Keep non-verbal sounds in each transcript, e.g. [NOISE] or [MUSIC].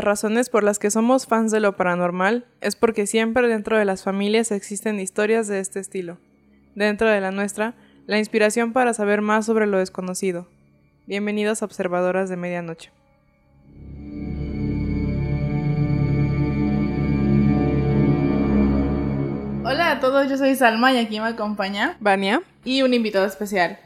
las razones por las que somos fans de lo paranormal es porque siempre dentro de las familias existen historias de este estilo. Dentro de la nuestra, la inspiración para saber más sobre lo desconocido. Bienvenidos a Observadoras de Medianoche. Hola a todos, yo soy Salma y aquí me acompaña Vania. y un invitado especial.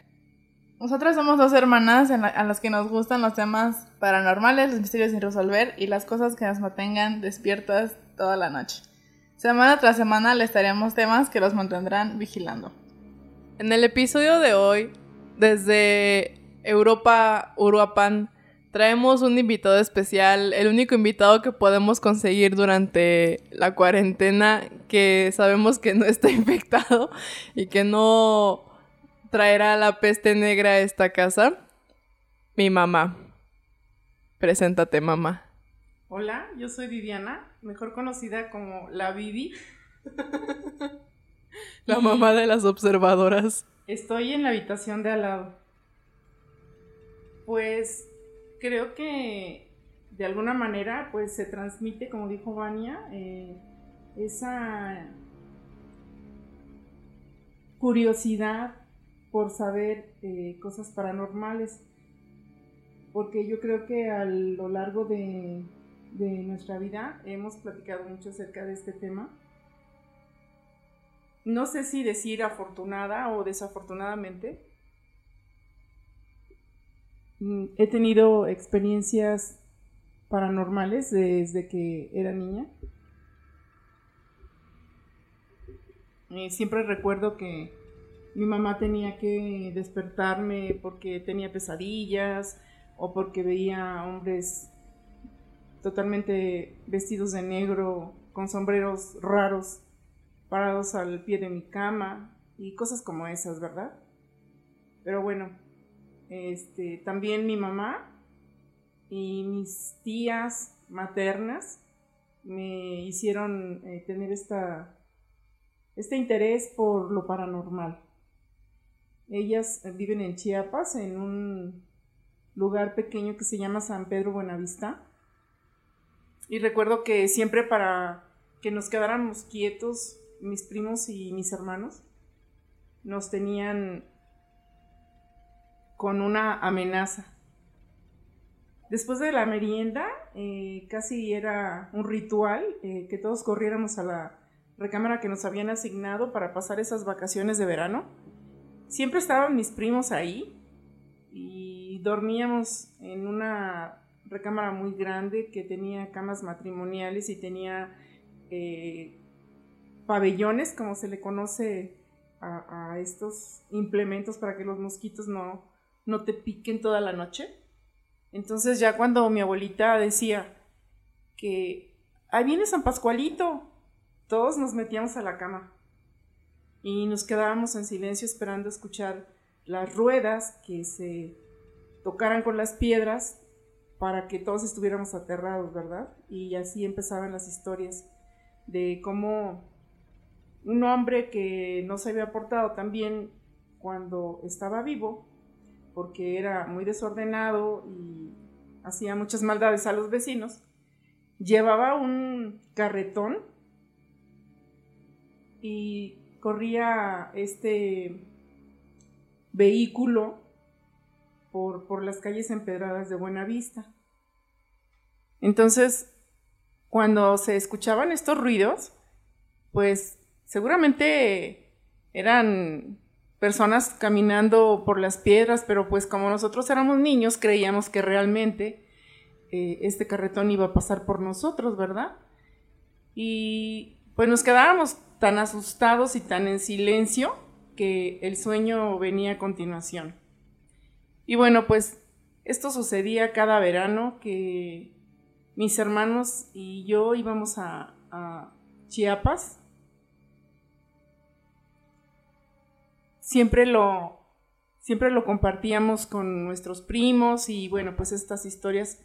Nosotras somos dos hermanas la- a las que nos gustan los temas paranormales, los misterios sin resolver y las cosas que nos mantengan despiertas toda la noche. Semana tras semana les traeremos temas que los mantendrán vigilando. En el episodio de hoy, desde Europa, Uruapan, traemos un invitado especial, el único invitado que podemos conseguir durante la cuarentena, que sabemos que no está [LAUGHS] infectado y que no traerá la peste negra a esta casa. Mi mamá. Preséntate, mamá. Hola, yo soy Viviana, mejor conocida como la Vivi. [LAUGHS] La mamá de las observadoras. Estoy en la habitación de al lado. Pues creo que de alguna manera pues se transmite, como dijo Vania, eh, esa curiosidad por saber eh, cosas paranormales. Porque yo creo que a lo largo de, nuestra vida hemos platicado mucho acerca de este tema. No sé si decir afortunada o desafortunadamente. Mm, He tenido experiencias paranormales desde que era niña. Eh, siempre recuerdo que mi mamá tenía que despertarme porque tenía pesadillas o porque veía hombres totalmente vestidos de negro con sombreros raros parados al pie de mi cama y cosas como esas, ¿verdad? Pero bueno, este, también mi mamá y mis tías maternas me hicieron eh, tener este interés por lo paranormal. Ellas eh, viven en Chiapas, en un lugar pequeño que se llama San Pedro Buenavista. Y recuerdo que siempre para que nos quedáramos quietos, mis primos y mis hermanos, nos tenían con una amenaza. Después de la merienda, eh, casi era un ritual eh, que todos corriéramos a la recámara que nos habían asignado para pasar esas vacaciones de verano. Siempre estaban mis primos ahí y dormíamos en una recámara muy grande que tenía camas matrimoniales y tenía eh, pabellones, como se le conoce a, estos implementos para que los mosquitos no, no te piquen toda la noche. Entonces ya cuando mi abuelita decía que ahí viene San Pascualito, todos nos metíamos a la cama y nos quedábamos en silencio esperando escuchar las ruedas que se tocaran con las piedras para que todos estuviéramos aterrados, ¿verdad? Y así empezaban las historias de cómo un hombre que no se había portado tan bien cuando estaba vivo, porque era muy desordenado y hacía muchas maldades a los vecinos, llevaba un carretón y corría este vehículo por, por las calles empedradas de Buenavista. Entonces, cuando se escuchaban estos ruidos, pues seguramente eran personas caminando por las piedras, pero pues como nosotros éramos niños, creíamos que realmente eh, este carretón iba a pasar por nosotros, ¿verdad? Y pues nos quedábamos tan asustados y tan en silencio que el sueño venía a continuación. Y bueno, pues esto sucedía cada verano que mis hermanos y yo íbamos a, Chiapas. Siempre lo, siempre lo compartíamos con nuestros primos y bueno, pues estas historias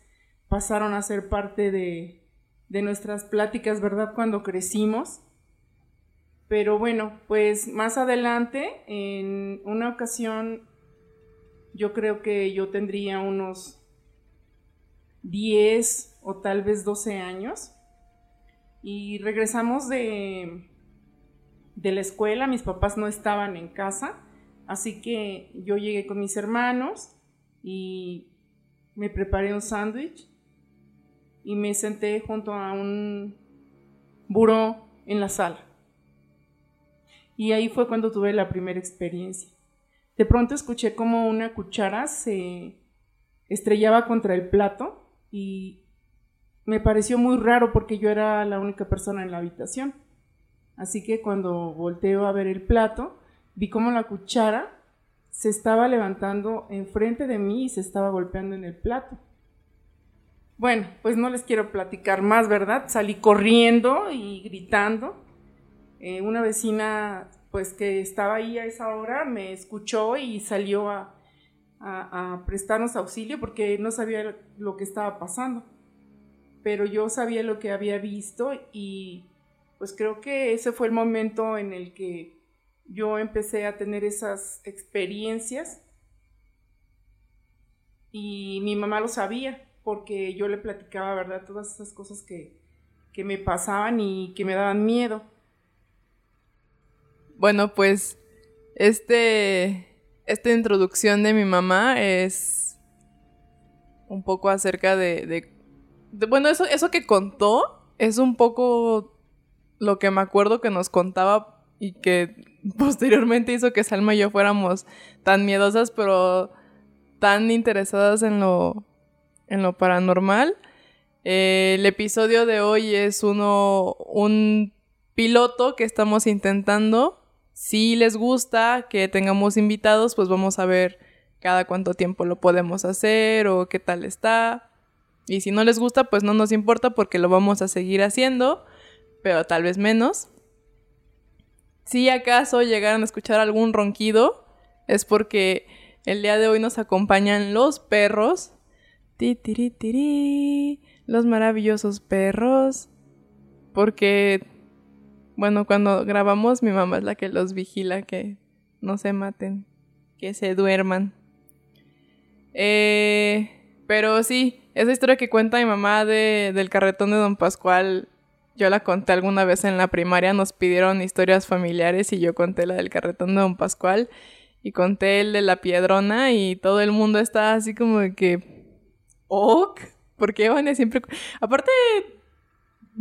pasaron a ser parte de, de nuestras pláticas, ¿verdad? Cuando crecimos. Pero bueno, pues más adelante, en una ocasión, yo creo que yo tendría unos 10 o tal vez 12 años. Y regresamos de, de la escuela, mis papás no estaban en casa, así que yo llegué con mis hermanos y me preparé un sándwich y me senté junto a un buró en la sala. Y ahí fue cuando tuve la primera experiencia. De pronto escuché como una cuchara se estrellaba contra el plato y me pareció muy raro porque yo era la única persona en la habitación. Así que cuando volteo a ver el plato, vi como la cuchara se estaba levantando enfrente de mí y se estaba golpeando en el plato. Bueno, pues no les quiero platicar más, ¿verdad? Salí corriendo y gritando. Eh, una vecina, pues que estaba ahí a esa hora, me escuchó y salió a, a, prestarnos auxilio porque no sabía lo que estaba pasando. Pero yo sabía lo que había visto y pues creo que ese fue el momento en el que yo empecé a tener esas experiencias y mi mamá lo sabía porque yo le platicaba, ¿verdad? Todas esas cosas que, que me pasaban y que me daban miedo. Bueno, pues este esta introducción de mi mamá es un poco acerca de, bueno, eso, eso que contó es un poco lo que me acuerdo que nos contaba y que [LAUGHS] posteriormente hizo que Salma y yo fuéramos tan miedosas, pero tan interesadas en lo, en lo paranormal. Eh, el episodio de hoy es uno, un piloto que estamos intentando si les gusta que tengamos invitados, pues vamos a ver cada cuánto tiempo lo podemos hacer o qué tal está. Y si no les gusta, pues no nos importa porque lo vamos a seguir haciendo, pero tal vez menos. Si acaso llegaran a escuchar algún ronquido, es porque el día de hoy nos acompañan los perros. Ti, los maravillosos perros. Porque bueno, cuando grabamos mi mamá es la que los vigila que no se maten, que se duerman. Eh, pero sí, esa historia que cuenta mi mamá de, del carretón de Don Pascual, yo la conté alguna vez en la primaria, nos pidieron historias familiares y yo conté la del carretón de Don Pascual y conté el de la piedrona y todo el mundo estaba así como de que... ¿Ok? ¿Por qué Vania siempre...? Aparte,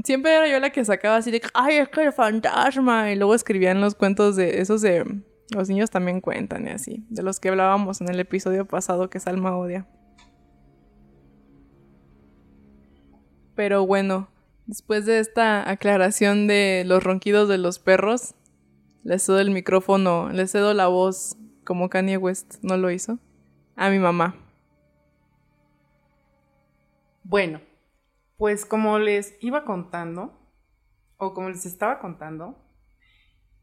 siempre era yo la que sacaba así de, ay, es que el fantasma. Y luego escribían los cuentos de esos de, los niños también cuentan y así, de los que hablábamos en el episodio pasado que Salma odia. Pero bueno, después de esta aclaración de los ronquidos de los perros, le cedo el micrófono, le cedo la voz, como Kanye West no lo hizo, a mi mamá. Bueno, pues como les iba contando, o como les estaba contando,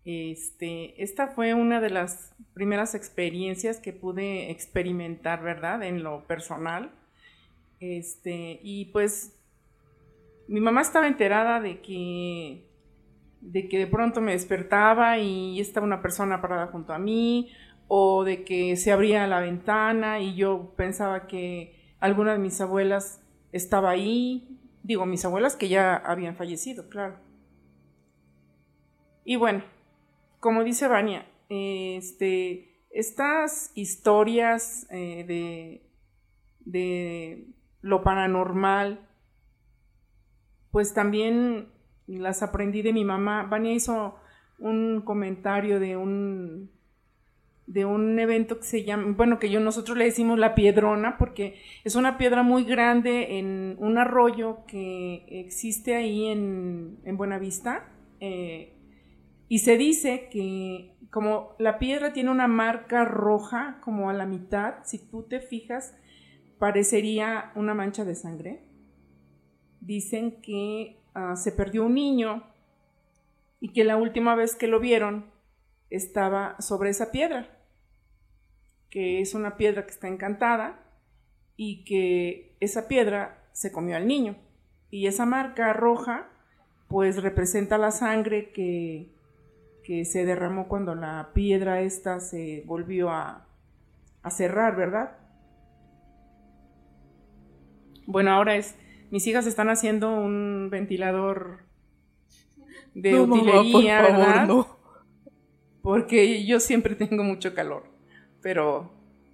este, esta fue una de las primeras experiencias que pude experimentar, ¿verdad? En lo personal. Este, y pues mi mamá estaba enterada de que de que de pronto me despertaba y estaba una persona parada junto a mí o de que se abría la ventana y yo pensaba que alguna de mis abuelas estaba ahí Digo, mis abuelas que ya habían fallecido, claro. Y bueno, como dice Vania, este, estas historias eh, de, de lo paranormal, pues también las aprendí de mi mamá. Vania hizo un comentario de un de un evento que se llama, bueno, que yo nosotros le decimos la piedrona, porque es una piedra muy grande en un arroyo que existe ahí en, en Buenavista. Eh, y se dice que como la piedra tiene una marca roja como a la mitad, si tú te fijas, parecería una mancha de sangre. Dicen que ah, se perdió un niño y que la última vez que lo vieron estaba sobre esa piedra que es una piedra que está encantada y que esa piedra se comió al niño. Y esa marca roja pues representa la sangre que, que se derramó cuando la piedra esta se volvió a, a cerrar, ¿verdad? Bueno, ahora es mis hijas están haciendo un ventilador de No, mamá, utilería, por favor, ¿verdad? no. Porque yo siempre tengo mucho calor. Pero,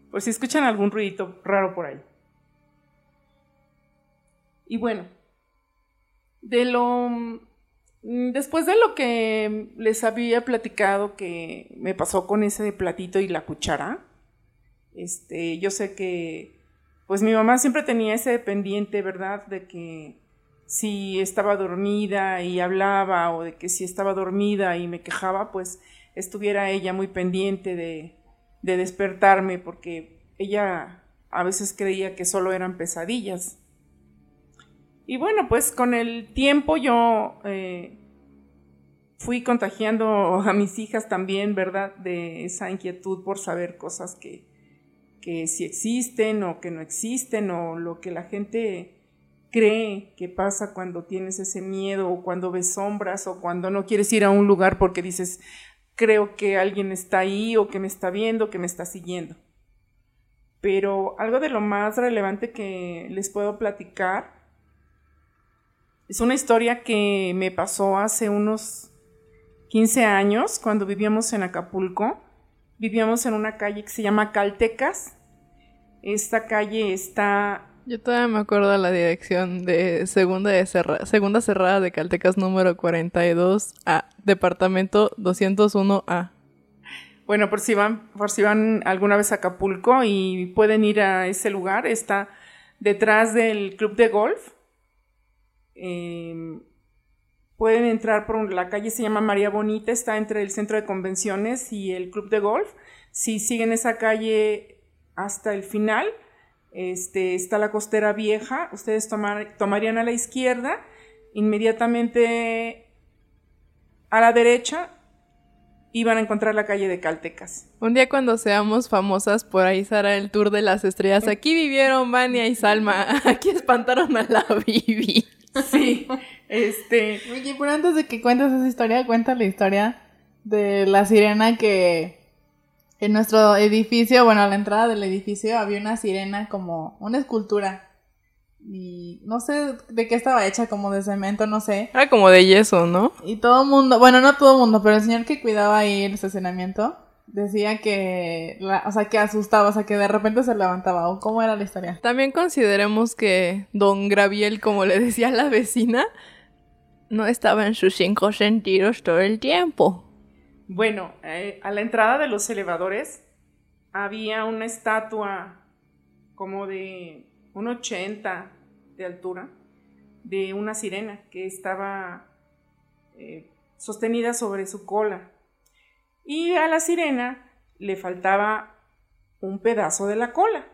pues si escuchan algún ruidito raro por ahí. Y bueno, de lo. mm, Después de lo que les había platicado que me pasó con ese platito y la cuchara, este, yo sé que, pues mi mamá siempre tenía ese pendiente, ¿verdad? De que si estaba dormida y hablaba o de que si estaba dormida y me quejaba, pues estuviera ella muy pendiente de, de despertarme porque ella a veces creía que solo eran pesadillas. Y bueno, pues con el tiempo yo eh, fui contagiando [LAUGHS] a mis hijas también, ¿verdad? De esa inquietud por saber cosas que, que si existen o que no existen o lo que la gente cree que pasa cuando tienes ese miedo o cuando ves sombras o cuando no quieres ir a un lugar porque dices, creo que alguien está ahí o que me está viendo, que me está siguiendo. Pero algo de lo más relevante que les puedo platicar es una historia que me pasó hace unos 15 años cuando vivíamos en Acapulco. Vivíamos en una calle que se llama Caltecas. Esta calle está Yo todavía me acuerdo la dirección de segunda, de segunda cerrada de Caltecas número 42A, departamento 201A. Bueno, por si van, por si van alguna vez a Acapulco y pueden ir a ese lugar, está detrás del club de golf. Eh, pueden entrar por la calle, se llama María Bonita, está entre el centro de convenciones y el club de golf. Si siguen esa calle hasta el final, este, está la costera vieja, ustedes tomar- tomarían a la izquierda, inmediatamente a la derecha iban a encontrar la calle de Caltecas. Un día cuando seamos famosas, por ahí será el tour de las estrellas. Aquí vivieron Vania y Salma. [LAUGHS] Aquí espantaron a la Bibi. Sí, este, Oye, pero antes de que cuentes esa historia, cuenta la historia de la sirena que en nuestro edificio, bueno, a la entrada del edificio había una sirena como una escultura. Y no sé de qué estaba hecha, como de cemento, no sé. Era como de yeso, ¿no? Y todo el mundo, bueno, no todo el mundo, pero el señor que cuidaba ahí el estacionamiento decía que, la- o sea, que asustaba, o sea, que de repente se levantaba. ¿O cómo era la historia? También consideremos que don Graviel, como le decía la vecina, no estaba en sus cinco sentidos todo el tiempo. Bueno, eh, a la entrada de los elevadores había una estatua como de un 80 de altura de una sirena que estaba eh, sostenida sobre su cola. Y a la sirena le faltaba un pedazo de la cola.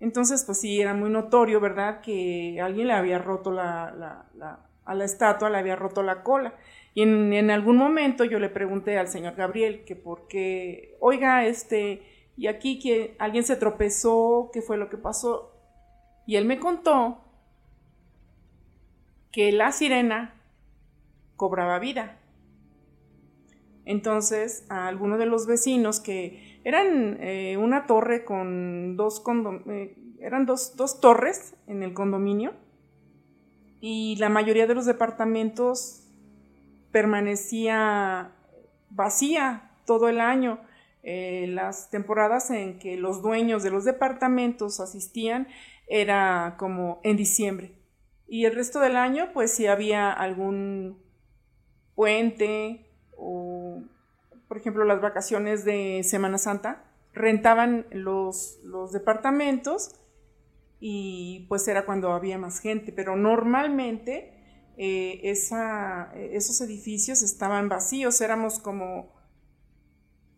Entonces, pues sí, era muy notorio, ¿verdad? Que alguien le había roto la, la- la- a la estatua, le había roto la cola. Y en, algún momento yo le pregunté al señor Gabriel que por qué, oiga, este, y aquí que alguien se tropezó, qué fue lo que pasó. Y él me contó que la sirena cobraba vida. Entonces, a alguno de los vecinos que eran eh, una torre con dos condom- eh, eran dos, dos torres en el condominio y la mayoría de los departamentos permanecía vacía todo el año. Eh, las temporadas en que los dueños de los departamentos asistían era como en diciembre. Y el resto del año, pues si había algún puente o, por ejemplo, las vacaciones de Semana Santa, rentaban los, los departamentos y pues era cuando había más gente, pero normalmente eh, esa, esos edificios estaban vacíos, éramos como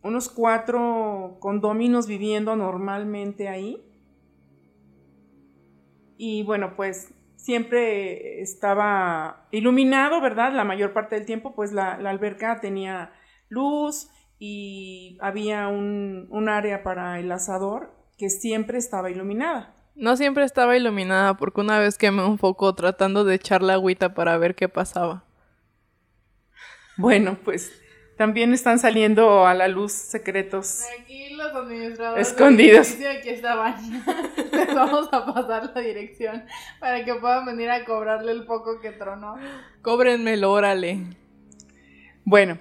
unos cuatro condóminos viviendo normalmente ahí. Y bueno, pues siempre estaba iluminado, ¿verdad? La mayor parte del tiempo, pues la, la alberca tenía luz y había un, un área para el asador que siempre estaba iluminada. No siempre estaba iluminada porque una vez quemé un foco tratando de echarle agüita para ver qué pasaba. Bueno, pues También están saliendo a la luz secretos. Aquí los administradores Escondidos. Aquí estaban. [LAUGHS] Les vamos a pasar la dirección para que puedan venir a cobrarle el poco que tronó. Cóbrenmelo, órale. Bueno,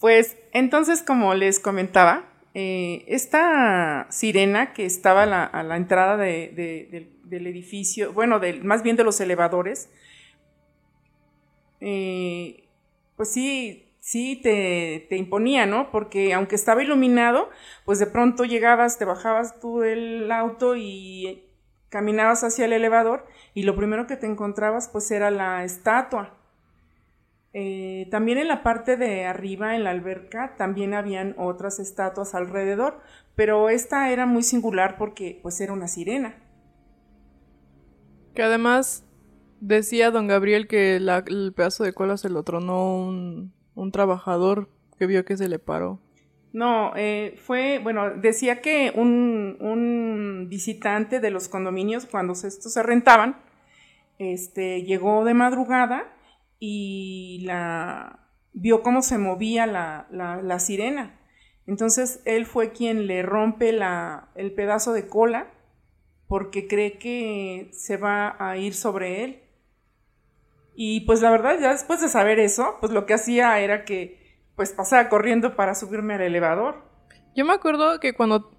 pues entonces como les comentaba, eh, esta sirena que estaba a la, entrada de- de- del, edificio, bueno, más bien de los elevadores, eh, pues sí, sí te, te imponía, ¿no? Porque aunque estaba iluminado, pues de pronto llegabas, te bajabas tú del auto y caminabas hacia el elevador y lo primero que te encontrabas pues era la estatua. Eh, también en la parte de arriba, en la alberca, también habían otras estatuas alrededor, pero esta era muy singular porque pues era una sirena. Que además decía don Gabriel que la- el pedazo de cola se lo tronó un, un trabajador que vio que se le paró. No, eh, fue, bueno, decía que un, un visitante de los condominios, cuando estos se rentaban, este, llegó de madrugada y la vio cómo se movía la, la- la sirena. Entonces él fue quien le rompe la, el pedazo de cola porque cree que se va a ir sobre él. Y pues la verdad, ya después de saber eso, pues lo que hacía era que pues pasaba corriendo para subirme al elevador. Yo me acuerdo que cuando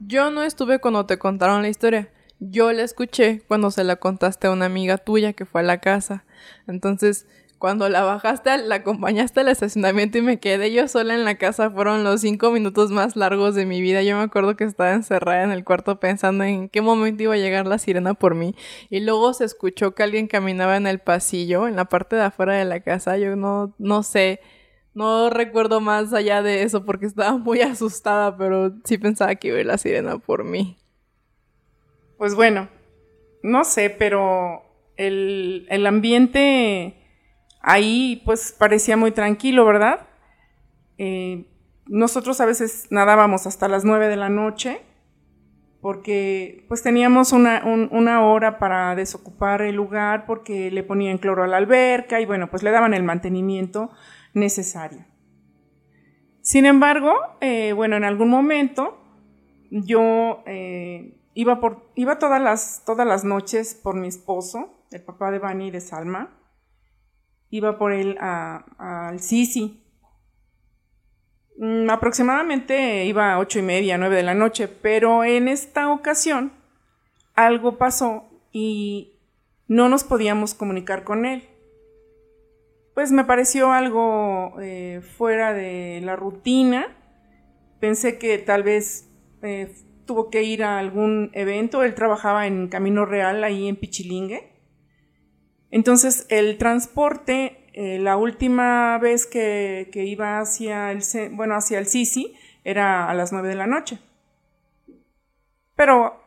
yo no estuve cuando te contaron la historia, yo la escuché cuando se la contaste a una amiga tuya que fue a la casa. Entonces, cuando la bajaste, la acompañaste al estacionamiento y me quedé yo sola en la casa, fueron los cinco minutos más largos de mi vida. Yo me acuerdo que estaba encerrada en el cuarto pensando en qué momento iba a llegar la sirena por mí. Y luego se escuchó que alguien caminaba en el pasillo, en la parte de afuera de la casa. Yo no, no sé. No recuerdo más allá de eso porque estaba muy [LAUGHS] asustada, pero sí pensaba que iba a ir la sirena por mí. Pues bueno, no sé, pero el, el ambiente ahí pues parecía muy tranquilo, ¿verdad? Eh, nosotros a veces nadábamos hasta las 9 de la noche porque pues teníamos una, un- una hora para desocupar el lugar porque le ponían cloro a la alberca y bueno, pues le daban el mantenimiento necesario. Sin embargo, eh, bueno, en algún momento yo eh, iba, por, iba todas, las, todas las noches por mi esposo, el papá de Vani y de Salma. Iba por él al Sisi. Mm, aproximadamente iba a ocho y media, nueve de la noche, pero en esta ocasión algo pasó y no nos podíamos comunicar con él. Pues me pareció algo eh, fuera de la rutina. Pensé que tal vez eh, tuvo que ir a algún evento. Él trabajaba en Camino Real, ahí en Pichilingue. Entonces, el transporte, eh, la última vez que, que iba hacia el, bueno, hacia el Sisi, era a las 9 de la noche. Pero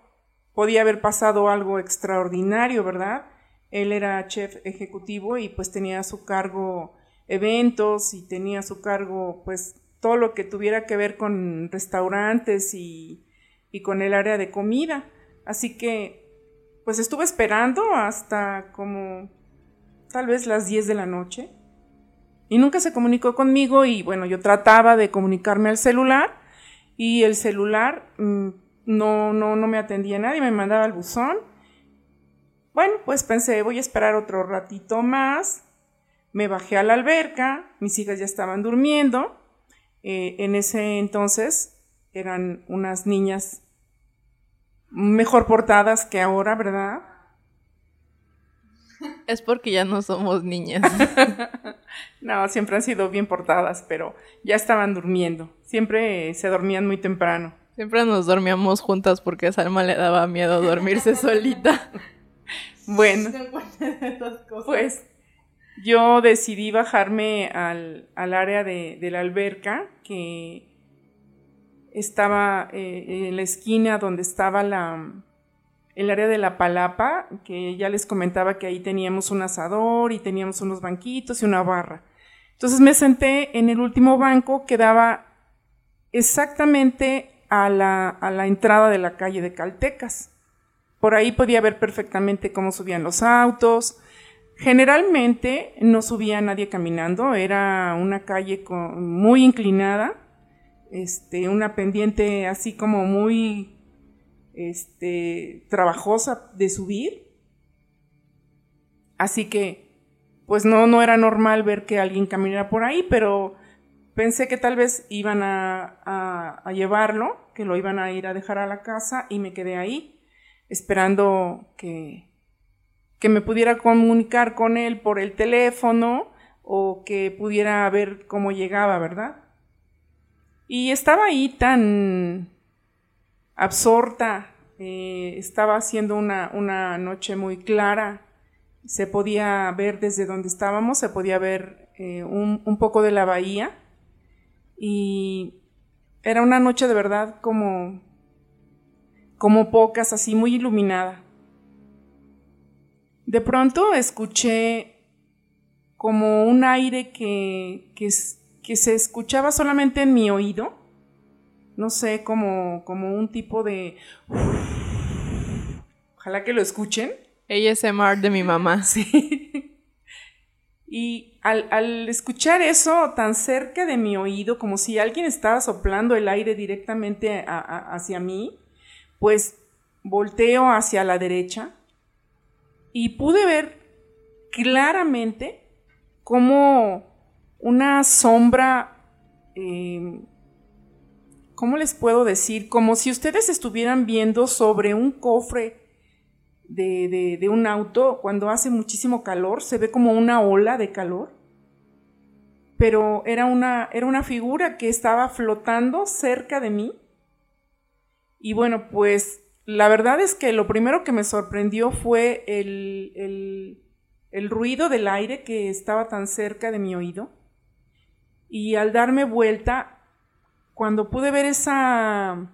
podía haber pasado algo extraordinario, ¿verdad? Él era chef ejecutivo y pues tenía a su cargo eventos y tenía a su cargo pues todo lo que tuviera que ver con restaurantes y, y con el área de comida. Así que pues estuve esperando hasta como tal vez las 10 de la noche y nunca se comunicó conmigo y bueno, yo trataba de comunicarme al celular y el celular mm, no, no, no me atendía nadie, me mandaba al buzón. Bueno, pues pensé, voy a esperar otro ratito más. Me bajé a la alberca, mis hijas ya estaban durmiendo. Eh, en ese entonces eran unas niñas mejor portadas que ahora, ¿verdad? Es porque ya no somos niñas. [LAUGHS] No, siempre han sido bien portadas, pero ya estaban durmiendo. Siempre se dormían muy temprano. Siempre nos dormíamos juntas porque a Salma le daba miedo dormirse [LAUGHS] solita. Bueno, pues yo decidí bajarme al, al área de, de la alberca que estaba eh, en la esquina donde estaba la, el área de la palapa, que ya les comentaba que ahí teníamos un asador y teníamos unos banquitos y una barra. Entonces me senté en el último banco que daba exactamente a la, a la entrada de la calle de Caltecas. Por ahí podía ver perfectamente cómo subían los autos. Generalmente no subía nadie caminando, era una calle muy inclinada, este, una pendiente así como muy este, trabajosa de subir. Así que, pues no, no era normal ver que alguien caminara por ahí, pero pensé que tal vez iban a, a llevarlo, que lo iban a ir a dejar a la casa y me quedé ahí esperando que, que me pudiera comunicar con él por el teléfono o que pudiera ver cómo llegaba, ¿verdad? Y estaba ahí tan absorta, eh, estaba haciendo una, una, noche muy clara, se podía ver desde donde estábamos, se podía ver eh, un, un poco de la bahía y era una noche de verdad como, como pocas, así muy iluminada. De pronto escuché como un aire que, que, se escuchaba solamente en mi oído. No sé, como, como un tipo de... [LAUGHS] Ojalá que lo escuchen. ASMR de mi mamá. [LAUGHS] Sí. Y al, al, escuchar eso tan cerca de mi oído, como si alguien estaba soplando el aire directamente hacia mí, pues volteo hacia la derecha y pude ver claramente como una sombra, eh, ¿cómo les puedo decir? Como si ustedes estuvieran viendo sobre un cofre de, de, un auto cuando hace muchísimo calor, se ve como una ola de calor, pero era una, era una figura que estaba flotando cerca de mí. Y bueno, pues la verdad es que lo primero que me sorprendió fue el, ruido del aire que estaba tan cerca de mi oído. Y al darme vuelta, cuando pude ver esa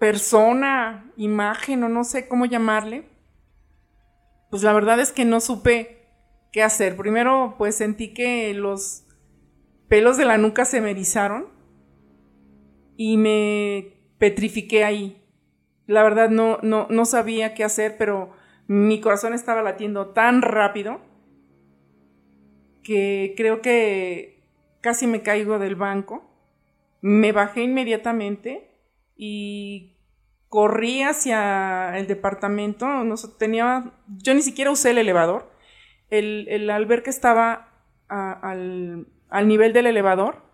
persona, imagen o no sé cómo llamarle, pues la verdad es que no supe qué hacer. Primero pues sentí que los pelos de la nuca se me erizaron y me petrifiqué ahí. La verdad no, no, no sabía qué hacer, pero mi corazón estaba latiendo tan rápido que creo que casi me caigo del banco. Me bajé inmediatamente y corrí hacia el departamento. No, tenía, yo ni siquiera usé el elevador. El, el alberca estaba al, al nivel del elevador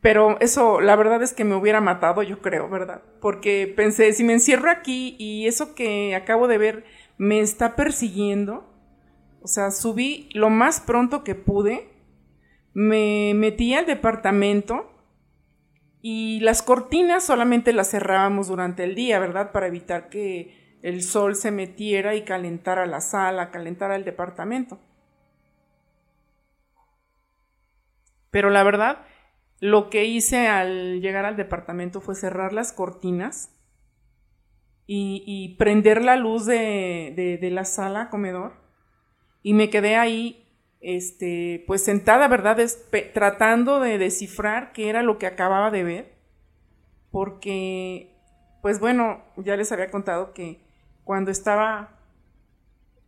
pero eso, la verdad es que me hubiera matado, yo creo, ¿verdad? Porque pensé, si me encierro aquí y eso que acabo de ver me está persiguiendo, o sea, subí lo más pronto que pude, me metí al departamento y las cortinas solamente las cerrábamos durante el día, ¿verdad? Para evitar que el sol se metiera y calentara la sala, calentara el departamento. Pero la verdad lo que hice al llegar al departamento fue cerrar las cortinas y, prender la luz de, la sala comedor y me quedé ahí este, pues sentada, ¿verdad? tratando de descifrar qué era lo que acababa de ver, porque, pues bueno, ya les había contado que cuando estaba,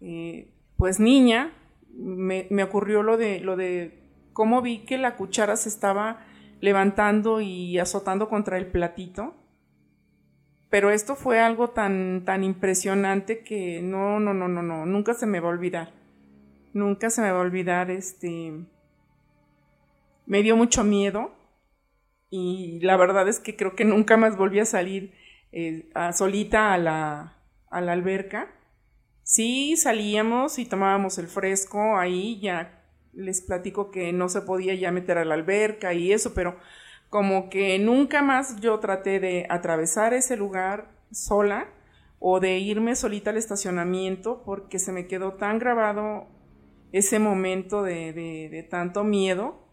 eh, pues niña, me, me, ocurrió lo de, lo de cómo vi que la cuchara se estaba levantando y azotando contra el platito. Pero esto fue algo tan, tan impresionante que no, no, no, no, no, nunca se me va a olvidar. Nunca se me va a olvidar, este... Me dio mucho miedo y la verdad es que creo que nunca más volví a salir eh, solita a la, a la alberca. Sí salíamos y tomábamos el fresco ahí ya les platico que no se podía ya meter a la alberca y eso, pero como que nunca más yo traté de atravesar ese lugar sola o de irme solita al estacionamiento porque se me quedó tan grabado ese momento de, de, tanto miedo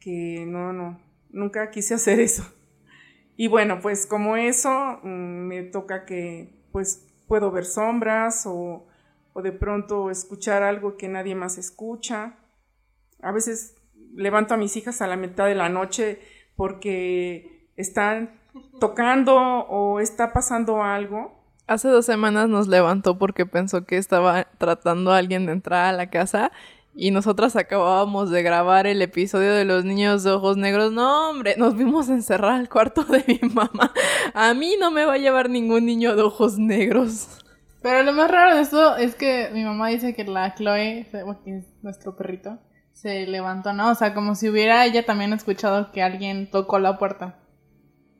que no, no, nunca quise hacer eso. Y bueno, pues como eso, mm, me toca que pues puedo ver sombras o o de pronto escuchar algo que nadie más escucha. A veces levanto a mis hijas a la mitad de la noche porque están tocando o está pasando algo Hace dos semanas nos levantó porque pensó que estaba tratando a alguien de entrar a la casa y nosotras acabábamos de grabar el episodio de los niños de ojos negros. No, hombre, nos vimos encerrar al cuarto de mi mamá. A mí no me va a llevar ningún niño de ojos negros. Pero lo más raro de esto es que mi mamá dice que la Chloe, que es nuestro perrito, se levantó, ¿no? O sea, como si hubiera ella también escuchado que alguien tocó la puerta.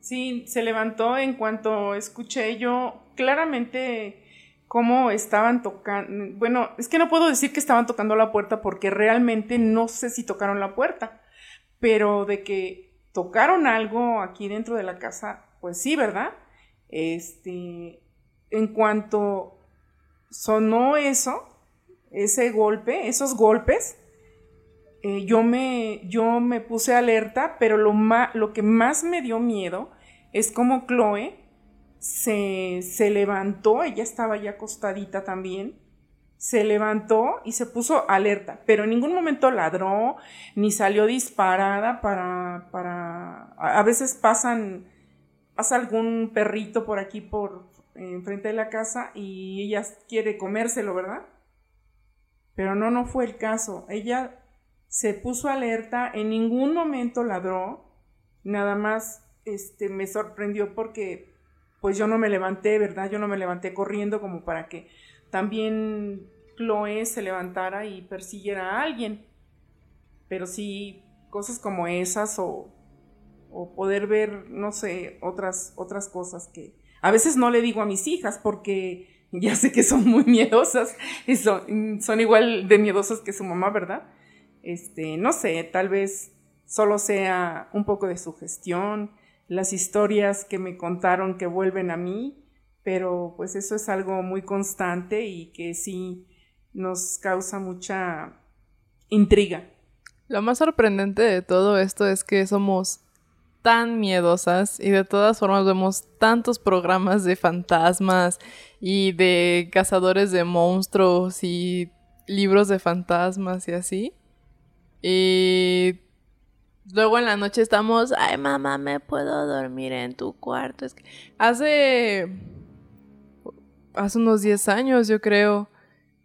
Sí, se levantó en cuanto escuché yo claramente cómo estaban tocando. Bueno, es que no puedo decir que estaban tocando la puerta porque realmente no sé si tocaron la puerta, pero de que tocaron algo aquí dentro de la casa, pues sí, ¿verdad? Este, en cuanto sonó eso, ese golpe, esos golpes, eh, yo, me, yo me puse alerta, pero lo, lo que más me dio miedo es como Chloe se, se levantó, ella estaba ya acostadita también, se levantó y se puso alerta, pero en ningún momento ladró ni salió disparada para, para, a veces pasan, pasa algún perrito por aquí por enfrente de la casa y ella quiere comérselo, ¿verdad? Pero no, no fue el caso. Ella se puso alerta, en ningún momento ladró, nada más este, me sorprendió porque pues yo no me levanté, ¿verdad? Yo no me levanté corriendo como para que también Chloe se levantara y persiguiera a alguien. Pero sí, cosas como esas o, poder ver, no sé, otras, otras cosas que a veces no le digo a mis hijas porque [LAUGHS] ya sé que son muy miedosas y son, son igual de miedosas que su mamá, ¿verdad? Este, no sé, tal vez solo sea un poco de sugestión, las historias que me contaron que vuelven a mí, pero pues eso es algo muy constante y que sí nos causa mucha intriga. Lo más sorprendente de todo esto es que somos tan miedosas y de todas formas vemos tantos programas de fantasmas y de cazadores de monstruos y libros de fantasmas y así. Y Luego en la noche estamos, ay mamá, me puedo dormir en tu cuarto. Es que hace, hace unos 10 años, yo creo,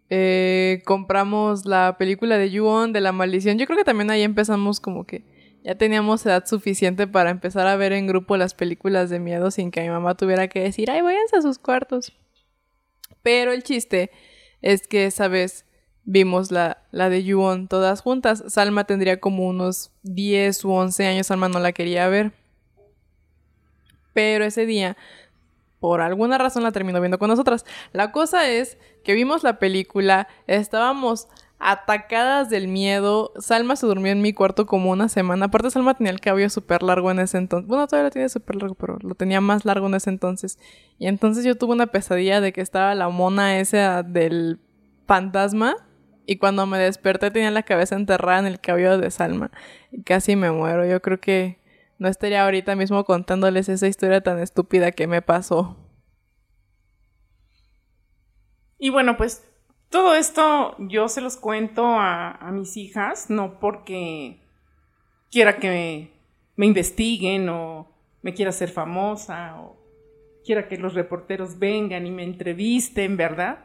eh, compramos la película de Yuon de la maldición. Yo creo que también ahí empezamos como que ya teníamos edad suficiente para empezar a ver en grupo las películas de miedo sin que mi mamá tuviera que decir, ay, váyanse a sus cuartos. Pero el chiste es que esa vez vimos la, la de Yuon todas juntas. Salma tendría como unos 10 u 11 años, Salma no la quería ver. Pero ese día, por alguna razón, la terminó viendo con nosotras. La cosa es que vimos la película, estábamos atacadas del miedo. Salma se durmió en mi cuarto como una semana. Aparte, Salma tenía el cabello súper largo en ese entonces. Bueno, todavía lo tiene súper largo, pero lo tenía más largo en ese entonces. Y entonces yo tuve una pesadilla de que estaba la mona esa del fantasma y cuando me desperté tenía la cabeza enterrada en el cabello de Salma. Y casi me muero. Yo creo que no estaría ahorita mismo contándoles esa historia tan estúpida que me pasó. Y bueno, pues todo esto yo se los cuento a, mis hijas, no porque quiera que me, investiguen o me quiera ser famosa o quiera que los reporteros vengan y me entrevisten, ¿verdad?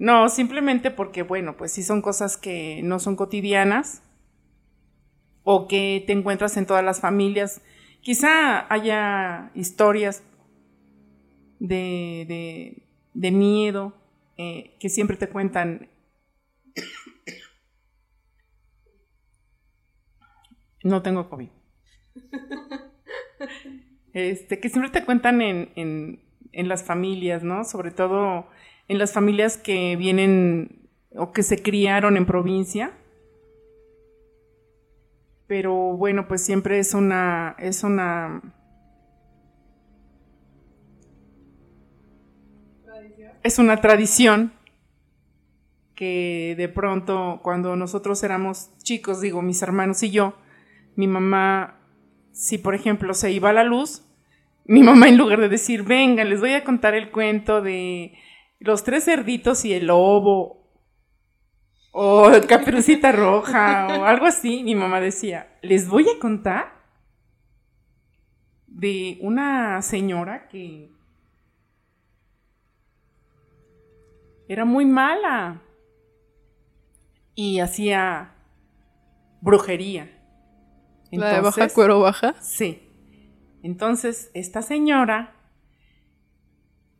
No, simplemente porque, bueno, pues sí son cosas que no son cotidianas o que te encuentras en todas las familias. Quizá haya historias de, de, miedo eh, que siempre te cuentan. No tengo COVID. [LAUGHS] Este, que siempre te cuentan en, en, en las familias, ¿no? Sobre todo en las familias que vienen o que se criaron en provincia. Pero bueno, pues siempre es una es una es una tradición que de pronto cuando nosotros éramos chicos, digo, mis hermanos y yo, mi mamá, si por ejemplo se iba a la luz, mi mamá en lugar de decir, venga, les voy a contar el cuento de los tres cerditos y el lobo, o caperucita [LAUGHS] roja, o algo así, mi mamá decía, les voy a contar de una señora que era muy mala y hacía brujería. ¿La de baja cuero baja? Sí. Entonces, esta señora,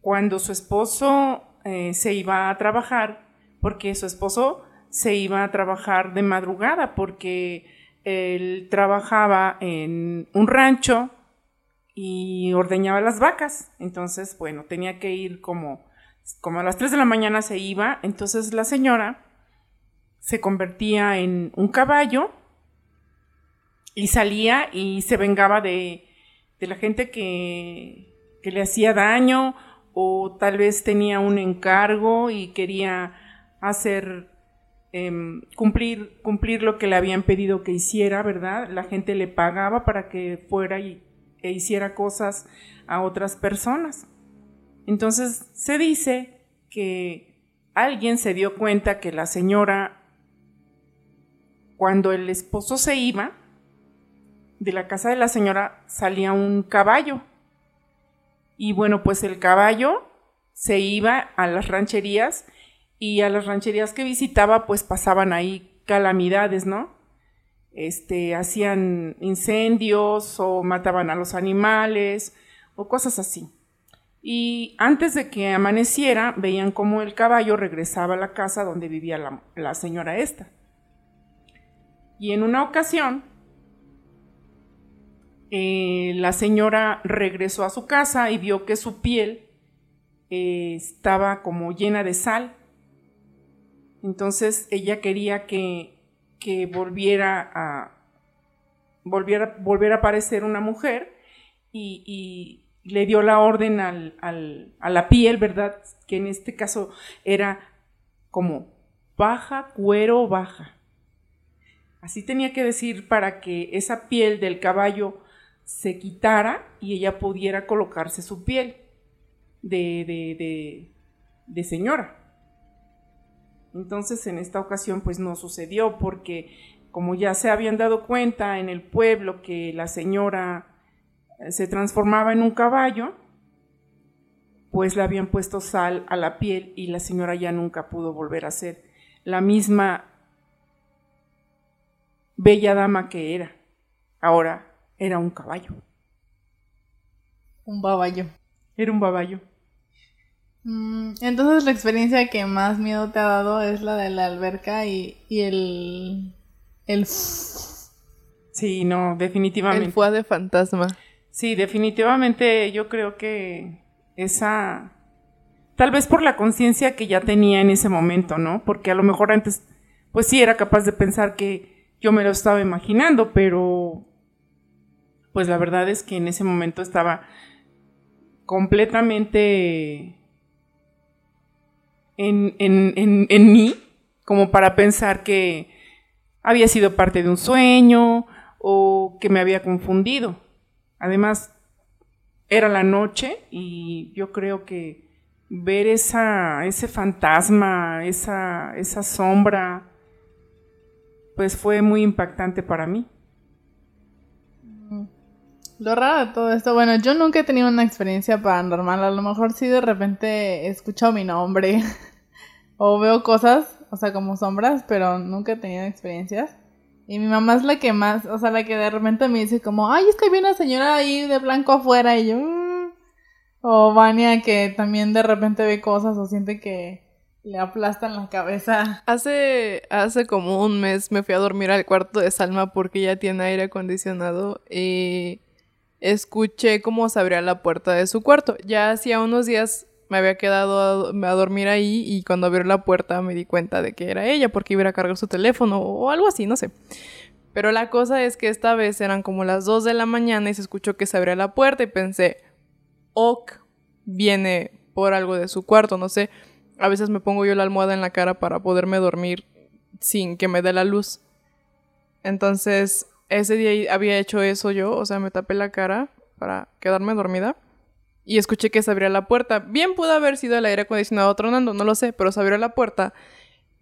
cuando su esposo eh, se iba a trabajar, porque su esposo se iba a trabajar de madrugada, porque él trabajaba en un rancho y ordeñaba las vacas. Entonces, bueno, tenía que ir como, como a las 3 de la mañana se iba. Entonces la señora se convertía en un caballo y salía y se vengaba de, de la gente que, que le hacía daño o tal vez tenía un encargo y quería hacer Em, cumplir, cumplir lo que le habían pedido que hiciera, ¿verdad? La gente le pagaba para que fuera y, e hiciera cosas a otras personas. Entonces se dice que alguien se dio cuenta que la señora, cuando el esposo se iba, de la casa de la señora salía un caballo. Y bueno, pues el caballo se iba a las rancherías y a las rancherías que visitaba pues pasaban ahí calamidades, ¿no? Este, hacían incendios o mataban a los animales o cosas así. Y antes de que amaneciera, veían cómo el caballo regresaba a la casa donde vivía la, señora esta. Y en una ocasión, eh, la señora regresó a su casa y vio que su piel eh, estaba como llena de sal entonces ella quería que, volviera a volviera, a aparecer una mujer y, le dio la orden al, a la piel, ¿verdad? Que en este caso era como baja, cuero, baja. Así tenía que decir para que esa piel del caballo se quitara y ella pudiera colocarse su piel de, de, de, de señora. Entonces en esta ocasión pues no sucedió porque como ya se habían dado cuenta en el pueblo que la señora eh, se transformaba en un caballo, pues le habían puesto sal a la piel y la señora ya nunca pudo volver a ser la misma bella dama que era. Ahora era un caballo. Un baballo. Era un baballo. Mm, entonces la experiencia que más miedo te ha dado es la de la alberca y, el... el... Sí, no, definitivamente. El fue de fantasma. Sí, definitivamente yo creo que esa... Tal vez por la conciencia que ya tenía en ese momento, ¿no? Porque a lo mejor antes, pues sí, era capaz de pensar que yo me lo estaba imaginando, pero pues la verdad es que en ese momento estaba completamente en, mí como para pensar que había sido parte de un sueño o que me había confundido. Además, era la noche y yo creo que ver esa, ese fantasma, esa, esa sombra, pues fue muy impactante para mí. Lo raro de todo esto, bueno, yo nunca he tenido una experiencia paranormal, a lo mejor sí de repente he escuchado mi nombre [LAUGHS] o veo cosas, o sea, como sombras, pero nunca he tenido experiencias. Y mi mamá es la que más, o sea, la que de repente me dice como, ay, es que hay una señora ahí de blanco afuera y yo... Mm". O Vania que también de repente ve cosas o siente que le aplastan la cabeza. Hace, hace como un mes me fui a dormir al cuarto de Salma porque ella tiene aire acondicionado y escuché cómo se abría la puerta de su cuarto. Ya hacía unos días me había quedado a, dormir ahí y cuando abrió la puerta me di cuenta de que era ella porque iba a cargar su teléfono o algo así, no sé. Pero la cosa es que esta vez eran como las 2 de la mañana y se escuchó que se abría la puerta y pensé, ok, viene por algo de su cuarto, no sé. A veces me pongo yo la almohada en la cara para poderme dormir sin que me dé la luz. Entonces, ese día había hecho eso yo, o sea, me tapé la cara para quedarme dormida y escuché que se abría la puerta. Bien pudo haber sido el aire acondicionado tronando, no lo sé, pero se abrió la puerta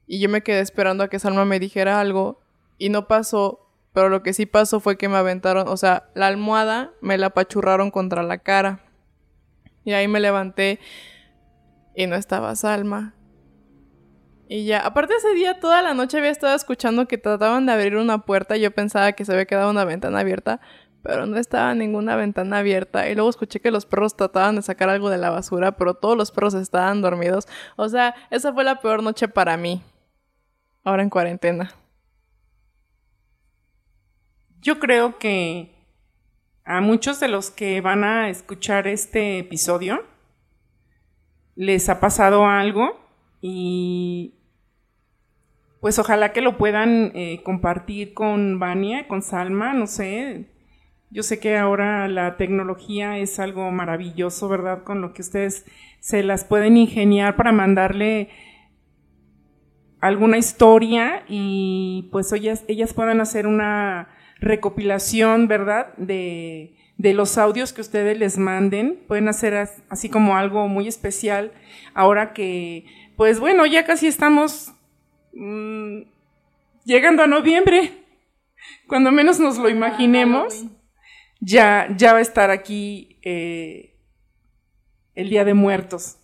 y yo me quedé esperando a que Salma me dijera algo y no pasó, pero lo que sí pasó fue que me aventaron, o sea, la almohada me la apachurraron contra la cara. Y ahí me levanté y no estaba Salma. Y ya, aparte ese día toda la noche había estado escuchando que trataban de abrir una puerta yo pensaba que se había quedado una ventana abierta, pero no estaba ninguna ventana abierta. Y luego escuché que los perros trataban de sacar algo de la basura, pero todos los perros estaban dormidos. O sea, esa fue la peor noche para mí. Ahora en cuarentena. Yo creo que a muchos de los que van a escuchar este episodio les ha pasado algo y pues ojalá que lo puedan eh, compartir con Vania, con Salma, no sé. Yo sé que ahora la tecnología es algo maravilloso, ¿verdad? Con lo que ustedes se las pueden ingeniar para mandarle alguna historia y pues ellas, ellas puedan hacer una recopilación, ¿verdad? De, de los audios que ustedes les manden. Pueden hacer así como algo muy especial ahora que, pues bueno, ya casi estamos mmm, llegando a noviembre. Cuando menos nos lo imaginemos, ya, ya va a estar aquí eh, el Día de Muertos.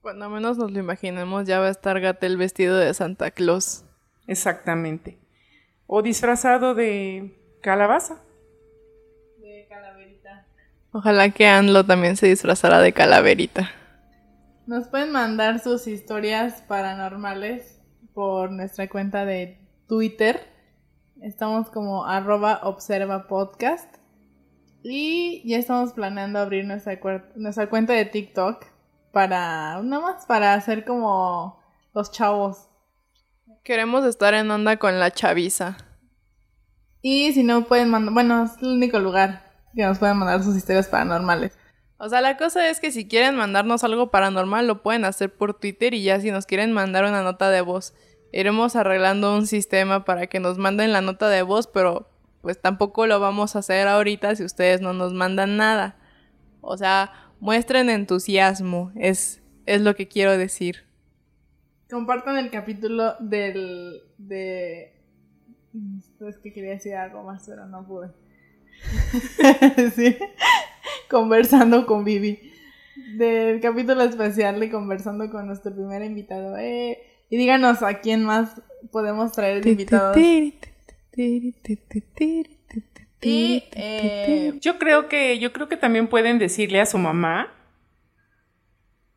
Cuando menos nos lo imaginemos, ya va a estar Gatel vestido de Santa Claus. Exactamente. O disfrazado de calabaza. De calaverita. Ojalá que Anlo también se disfrazara de calaverita. Nos pueden mandar sus historias paranormales por nuestra cuenta de Twitter. Estamos como arroba observa podcast. Y ya estamos planeando abrir nuestra, nuestra cuenta de TikTok para, nada más para hacer como los chavos. Queremos estar en onda con la chaviza. Y si no pueden mandar, bueno, es el único lugar que nos pueden mandar sus historias paranormales. O sea, la cosa es que si quieren mandarnos algo paranormal, lo pueden hacer por Twitter y ya si nos quieren mandar una nota de voz, iremos arreglando un sistema para que nos manden la nota de voz, pero pues tampoco lo vamos a hacer ahorita si ustedes no nos mandan nada. O sea, muestren entusiasmo, es, es lo que quiero decir. Compartan el capítulo del... de... Es que quería decir algo más, pero no pude. [LAUGHS] sí. [LAUGHS] Conversando con Vivi. Del capítulo especial de Conversando con nuestro primer invitado. Eh, y díganos a quién más podemos traer de invitados. Y eh, yo creo que yo creo que también pueden decirle a su mamá,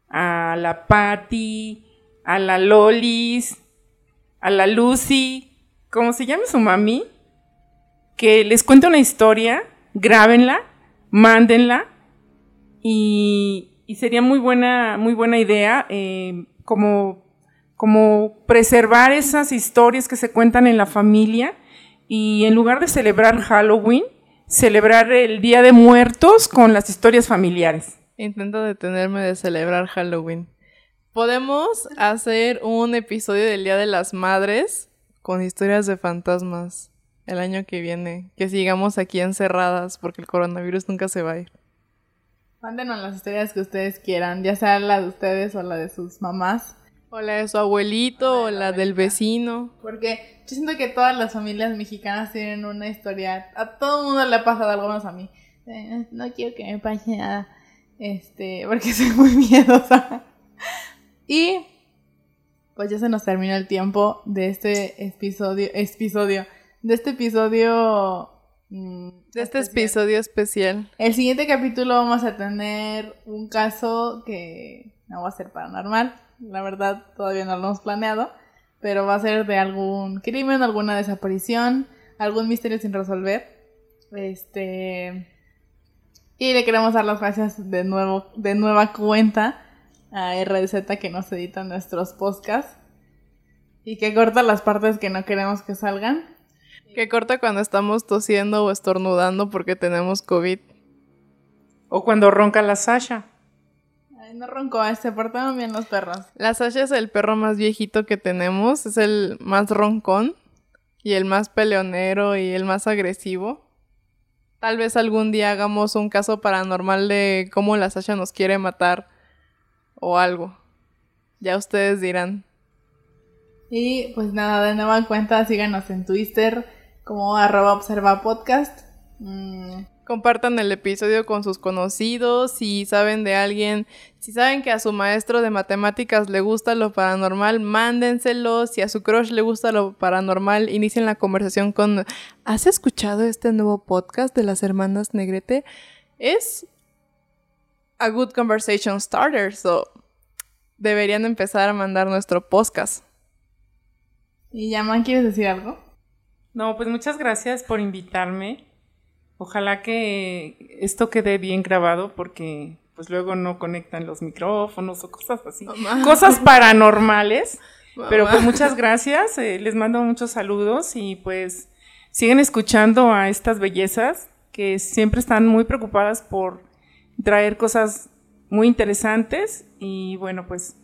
a la Patty, a la Lolis, a la Lucy, como se llame su mami, que les cuente una historia, grábenla, mándenla y, sería muy buena, muy buena idea eh, como, como preservar esas historias que se cuentan en la familia y en lugar de celebrar Halloween, celebrar el Día de Muertos con las historias familiares. Intento detenerme de celebrar Halloween. Podemos hacer un episodio del Día de las Madres con historias de fantasmas el año que viene. Que sigamos aquí encerradas porque el coronavirus nunca se va a ir. Mándenos las historias que ustedes quieran, ya sea la de ustedes o la de sus mamás. O la de su abuelito, o la del vecino. Porque yo siento que todas las familias mexicanas tienen una historia. A todo el mundo le ha pasado algo más a mí. Eh, no quiero que me pase nada. Este, porque [LAUGHS] soy muy miedosa. y pues ya se nos terminó el tiempo de este episodio. Episodio. De este episodio. Mm, de este episodio especial. El siguiente capítulo vamos a tener un caso que no va a ser paranormal la verdad, todavía no lo hemos planeado. Pero va a ser de algún crimen, alguna desaparición, algún misterio sin resolver. Este. Y le queremos dar las gracias de nuevo, de nueva cuenta a RZ que nos edita nuestros podcasts. Y que corta las partes que no queremos que salgan. Que corta cuando estamos tosiendo o estornudando porque tenemos COVID. O cuando ronca la Sasha no roncó, se portaron bien los perros. La Sasha es el perro más viejito que tenemos, es el más roncón y el más peleonero y el más agresivo. Tal vez algún día hagamos un caso paranormal de cómo la Sasha nos quiere matar o algo. Ya ustedes dirán. Y pues nada, de nueva cuenta síganos en Twitter como arroba observa podcast. Mm, Compartan el episodio con sus conocidos, si saben de alguien, si saben que a su maestro de matemáticas le gusta lo paranormal, mándenselo, si a su crush le gusta lo paranormal, inicien la conversación con ¿Has escuchado este nuevo podcast de las hermanas Negrete? Es a good conversation starter, so deberían empezar a mandar nuestro podcast. ¿Y Yaman, quieres decir algo? No, pues muchas gracias por invitarme. Ojalá que esto quede bien grabado porque pues luego no conectan los micrófonos o cosas así. Mamá. Cosas paranormales. Pero pues muchas gracias, eh, les mando muchos saludos y pues siguen escuchando a estas bellezas que siempre están muy preocupadas por traer cosas muy interesantes y bueno pues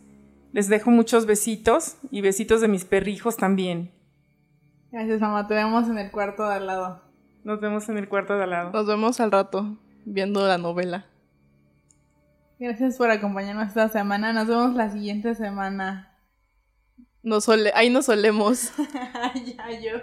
les dejo muchos besitos y besitos de mis perrijos también. Gracias, mamá. Te vemos en el cuarto de al lado. Nos vemos en el cuarto de al lado. Nos vemos al rato viendo la novela. Gracias por acompañarnos esta semana. Nos vemos la siguiente semana. Nos ole- ahí nos solemos. [LAUGHS] ya, yo.